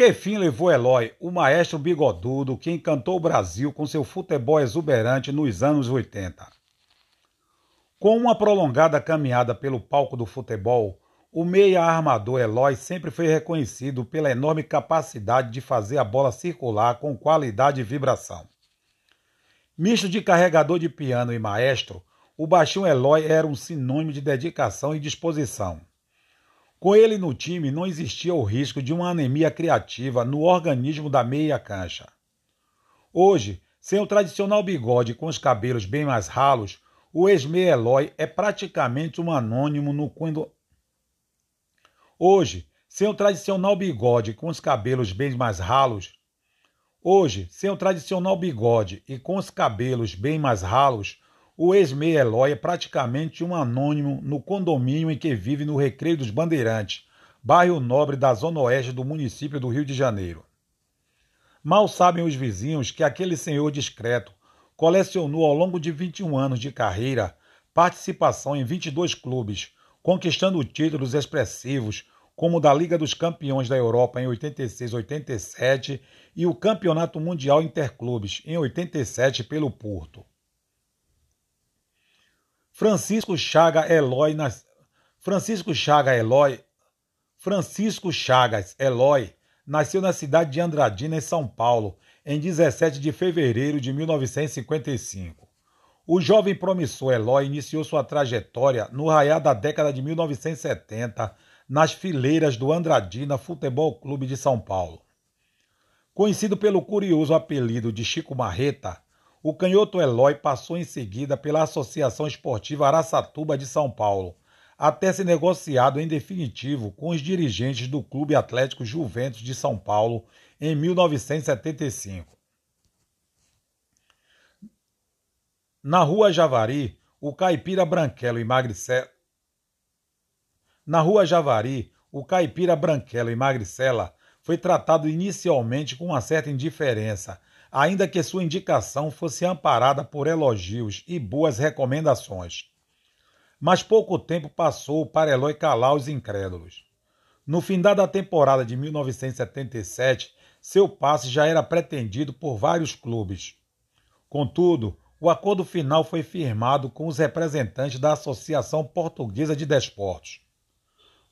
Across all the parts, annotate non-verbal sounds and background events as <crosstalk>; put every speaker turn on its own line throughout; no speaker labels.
Que fim levou Eloy, o maestro bigodudo que encantou o Brasil com seu futebol exuberante nos anos 80? Com uma prolongada caminhada pelo palco do futebol, o meia armador Eloy sempre foi reconhecido pela enorme capacidade de fazer a bola circular com qualidade e vibração. Misto de carregador de piano e maestro, o baixinho Eloy era um sinônimo de dedicação e disposição. Com ele no time, não existia o risco de uma anemia criativa no organismo da meia cancha. Hoje, sem o tradicional bigode com os cabelos bem mais ralos, o ex-meia Eloy é praticamente um anônimo no quando... Hoje, sem o tradicional bigode com os cabelos bem mais ralos, Hoje, sem o tradicional bigode e com os cabelos bem mais ralos, o ex-meia Eloy é praticamente um anônimo no condomínio em que vive no Recreio dos Bandeirantes, bairro nobre da zona oeste do município do Rio de Janeiro. Mal sabem os vizinhos que aquele senhor discreto colecionou ao longo de 21 anos de carreira participação em 22 clubes, conquistando títulos expressivos como o da Liga dos Campeões da Europa em 86-87 e o Campeonato Mundial Interclubes em 87 pelo Porto. Francisco Chaga Eloy nas... Francisco Chaga Eloy Francisco Chagas Eloy nasceu na cidade de Andradina, em São Paulo, em 17 de fevereiro de 1955. O jovem promissor Eloy iniciou sua trajetória no raiar da década de 1970 nas fileiras do Andradina Futebol Clube de São Paulo. Conhecido pelo curioso apelido de Chico Marreta, o canhoto Eloy passou em seguida pela Associação Esportiva Araçatuba de São Paulo, até ser negociado em definitivo com os dirigentes do Clube Atlético Juventus de São Paulo em 1975. Na Rua Javari, o caipira Branquelo e. Na Rua Javari, o caipira Branquelo e foi tratado inicialmente com uma certa indiferença ainda que sua indicação fosse amparada por elogios e boas recomendações. Mas pouco tempo passou para Eloy calar os incrédulos. No fim da temporada de 1977, seu passe já era pretendido por vários clubes. Contudo, o acordo final foi firmado com os representantes da Associação Portuguesa de Desportos.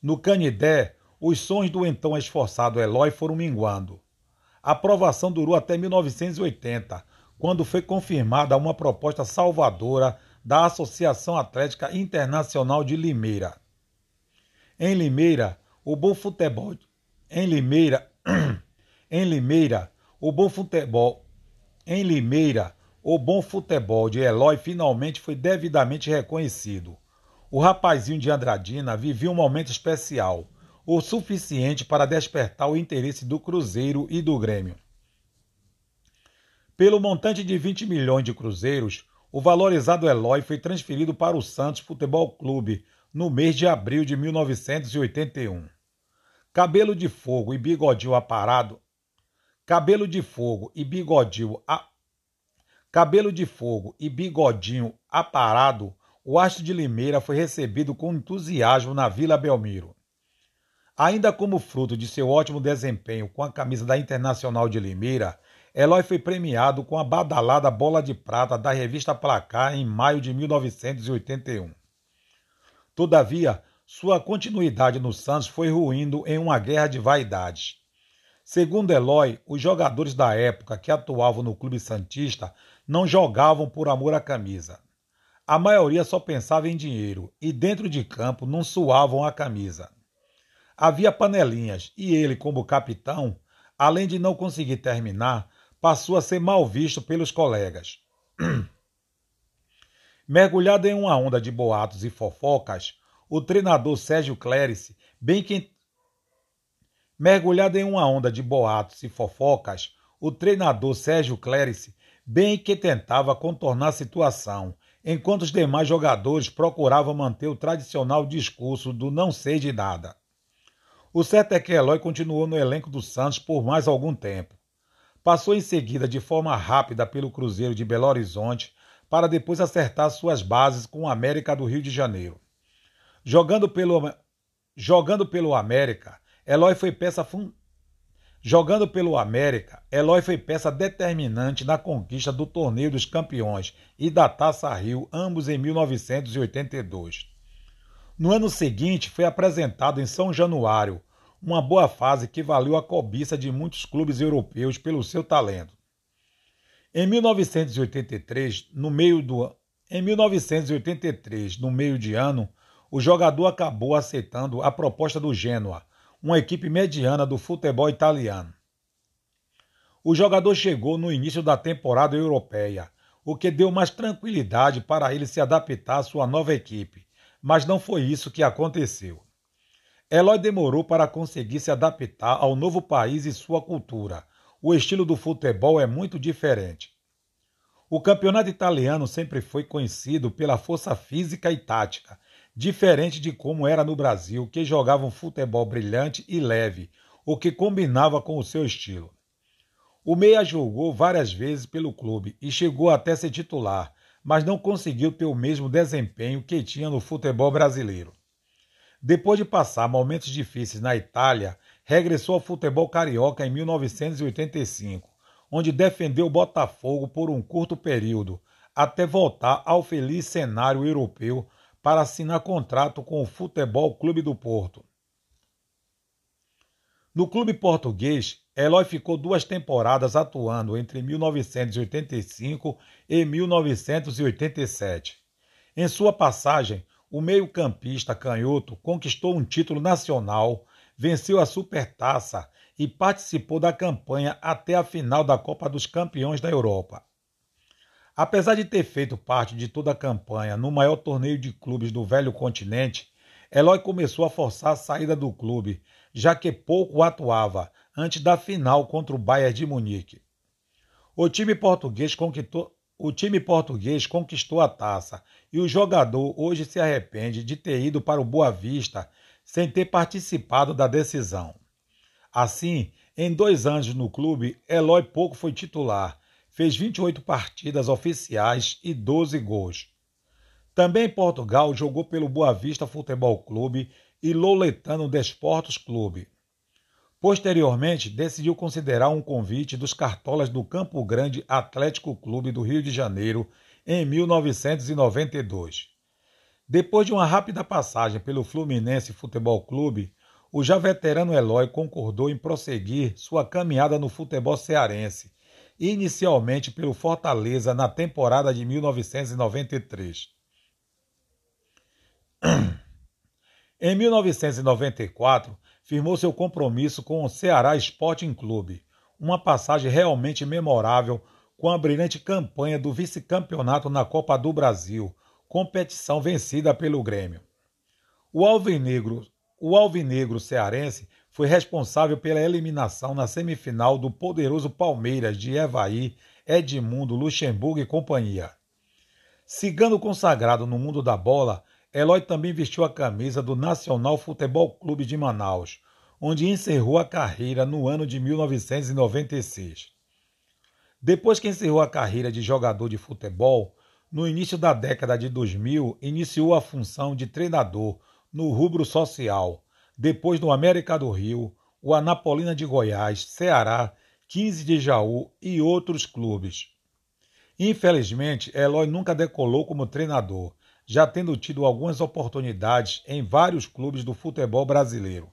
No Canidé, os sonhos do então esforçado Eloy foram minguando. A aprovação durou até 1980, quando foi confirmada uma proposta salvadora da Associação Atlética Internacional de Limeira. Em Limeira, o bom futebol em Limeira, <clears throat> em Limeira, o bom futebol em Limeira, o bom futebol de Eloy finalmente foi devidamente reconhecido. O rapazinho de Andradina vivia um momento especial o suficiente para despertar o interesse do Cruzeiro e do Grêmio. Pelo montante de 20 milhões de cruzeiros, o valorizado Eloy foi transferido para o Santos Futebol Clube no mês de abril de 1981. Cabelo de fogo e bigodinho aparado. Cabelo de fogo e bigodinho a... Cabelo de fogo e bigodinho aparado, o astro de Limeira foi recebido com entusiasmo na Vila Belmiro. Ainda como fruto de seu ótimo desempenho com a camisa da Internacional de Limeira, Eloy foi premiado com a badalada Bola de Prata da revista Placar em maio de 1981. Todavia, sua continuidade no Santos foi ruindo em uma guerra de vaidades. Segundo Eloy, os jogadores da época que atuavam no clube santista não jogavam por amor à camisa. A maioria só pensava em dinheiro e dentro de campo não suavam a camisa. Havia panelinhas e ele, como capitão, além de não conseguir terminar, passou a ser mal visto pelos colegas. <clears throat> Mergulhado em uma onda de boatos e fofocas, o treinador Sérgio Clérice, bem que Mergulhado em uma onda de boatos e fofocas, o treinador Sérgio Clérice, bem que tentava contornar a situação, enquanto os demais jogadores procuravam manter o tradicional discurso do não sei de nada. O certo é que Eloy continuou no elenco do Santos por mais algum tempo. Passou em seguida de forma rápida pelo Cruzeiro de Belo Horizonte para depois acertar suas bases com o América do Rio de Janeiro. Jogando pelo, jogando pelo América, Eloy foi peça fun... Jogando pelo América, Eloy foi peça determinante na conquista do Torneio dos Campeões e da Taça Rio, ambos em 1982. No ano seguinte, foi apresentado em São Januário, uma boa fase que valeu a cobiça de muitos clubes europeus pelo seu talento. Em 1983, no meio do em 1983, no meio de ano, o jogador acabou aceitando a proposta do Genoa, uma equipe mediana do futebol italiano. O jogador chegou no início da temporada europeia, o que deu mais tranquilidade para ele se adaptar à sua nova equipe, mas não foi isso que aconteceu. Eloy demorou para conseguir se adaptar ao novo país e sua cultura. O estilo do futebol é muito diferente. O campeonato italiano sempre foi conhecido pela força física e tática, diferente de como era no Brasil, que jogava um futebol brilhante e leve, o que combinava com o seu estilo. O Meia jogou várias vezes pelo clube e chegou até ser titular, mas não conseguiu ter o mesmo desempenho que tinha no futebol brasileiro. Depois de passar momentos difíceis na Itália, regressou ao futebol carioca em 1985, onde defendeu o Botafogo por um curto período, até voltar ao feliz cenário europeu para assinar contrato com o Futebol Clube do Porto. No clube português, Eloy ficou duas temporadas atuando entre 1985 e 1987. Em sua passagem, o meio-campista canhoto conquistou um título nacional, venceu a Supertaça e participou da campanha até a final da Copa dos Campeões da Europa. Apesar de ter feito parte de toda a campanha no maior torneio de clubes do velho continente, Eloy começou a forçar a saída do clube, já que pouco atuava antes da final contra o Bayern de Munique. O time português conquistou, o time português conquistou a taça e o jogador hoje se arrepende de ter ido para o Boa Vista sem ter participado da decisão. Assim, em dois anos no clube, Eloy pouco foi titular fez 28 partidas oficiais e 12 gols. Também Portugal jogou pelo Boa Vista Futebol Clube e Louletano Desportos Clube. Posteriormente, decidiu considerar um convite dos cartolas do Campo Grande Atlético Clube do Rio de Janeiro em 1992. Depois de uma rápida passagem pelo Fluminense Futebol Clube, o já veterano Eloy concordou em prosseguir sua caminhada no futebol cearense inicialmente pelo Fortaleza na temporada de 1993. Em 1994, firmou seu compromisso com o Ceará Sporting Clube, uma passagem realmente memorável com a brilhante campanha do vice-campeonato na Copa do Brasil, competição vencida pelo Grêmio. O Alvinegro, o Alvinegro cearense foi responsável pela eliminação na semifinal do poderoso Palmeiras de Evaí, Edmundo, Luxemburgo e companhia. Cigano consagrado no mundo da bola, Eloy também vestiu a camisa do Nacional Futebol Clube de Manaus, onde encerrou a carreira no ano de 1996. Depois que encerrou a carreira de jogador de futebol, no início da década de 2000, iniciou a função de treinador no rubro social, depois no América do Rio, o Anapolina de Goiás, Ceará, 15 de Jaú e outros clubes. Infelizmente, Eloy nunca decolou como treinador, já tendo tido algumas oportunidades em vários clubes do futebol brasileiro.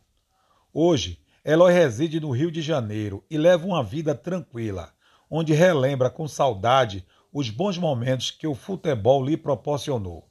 Hoje, Eloy reside no Rio de Janeiro e leva uma vida tranquila, onde relembra com saudade os bons momentos que o futebol lhe proporcionou.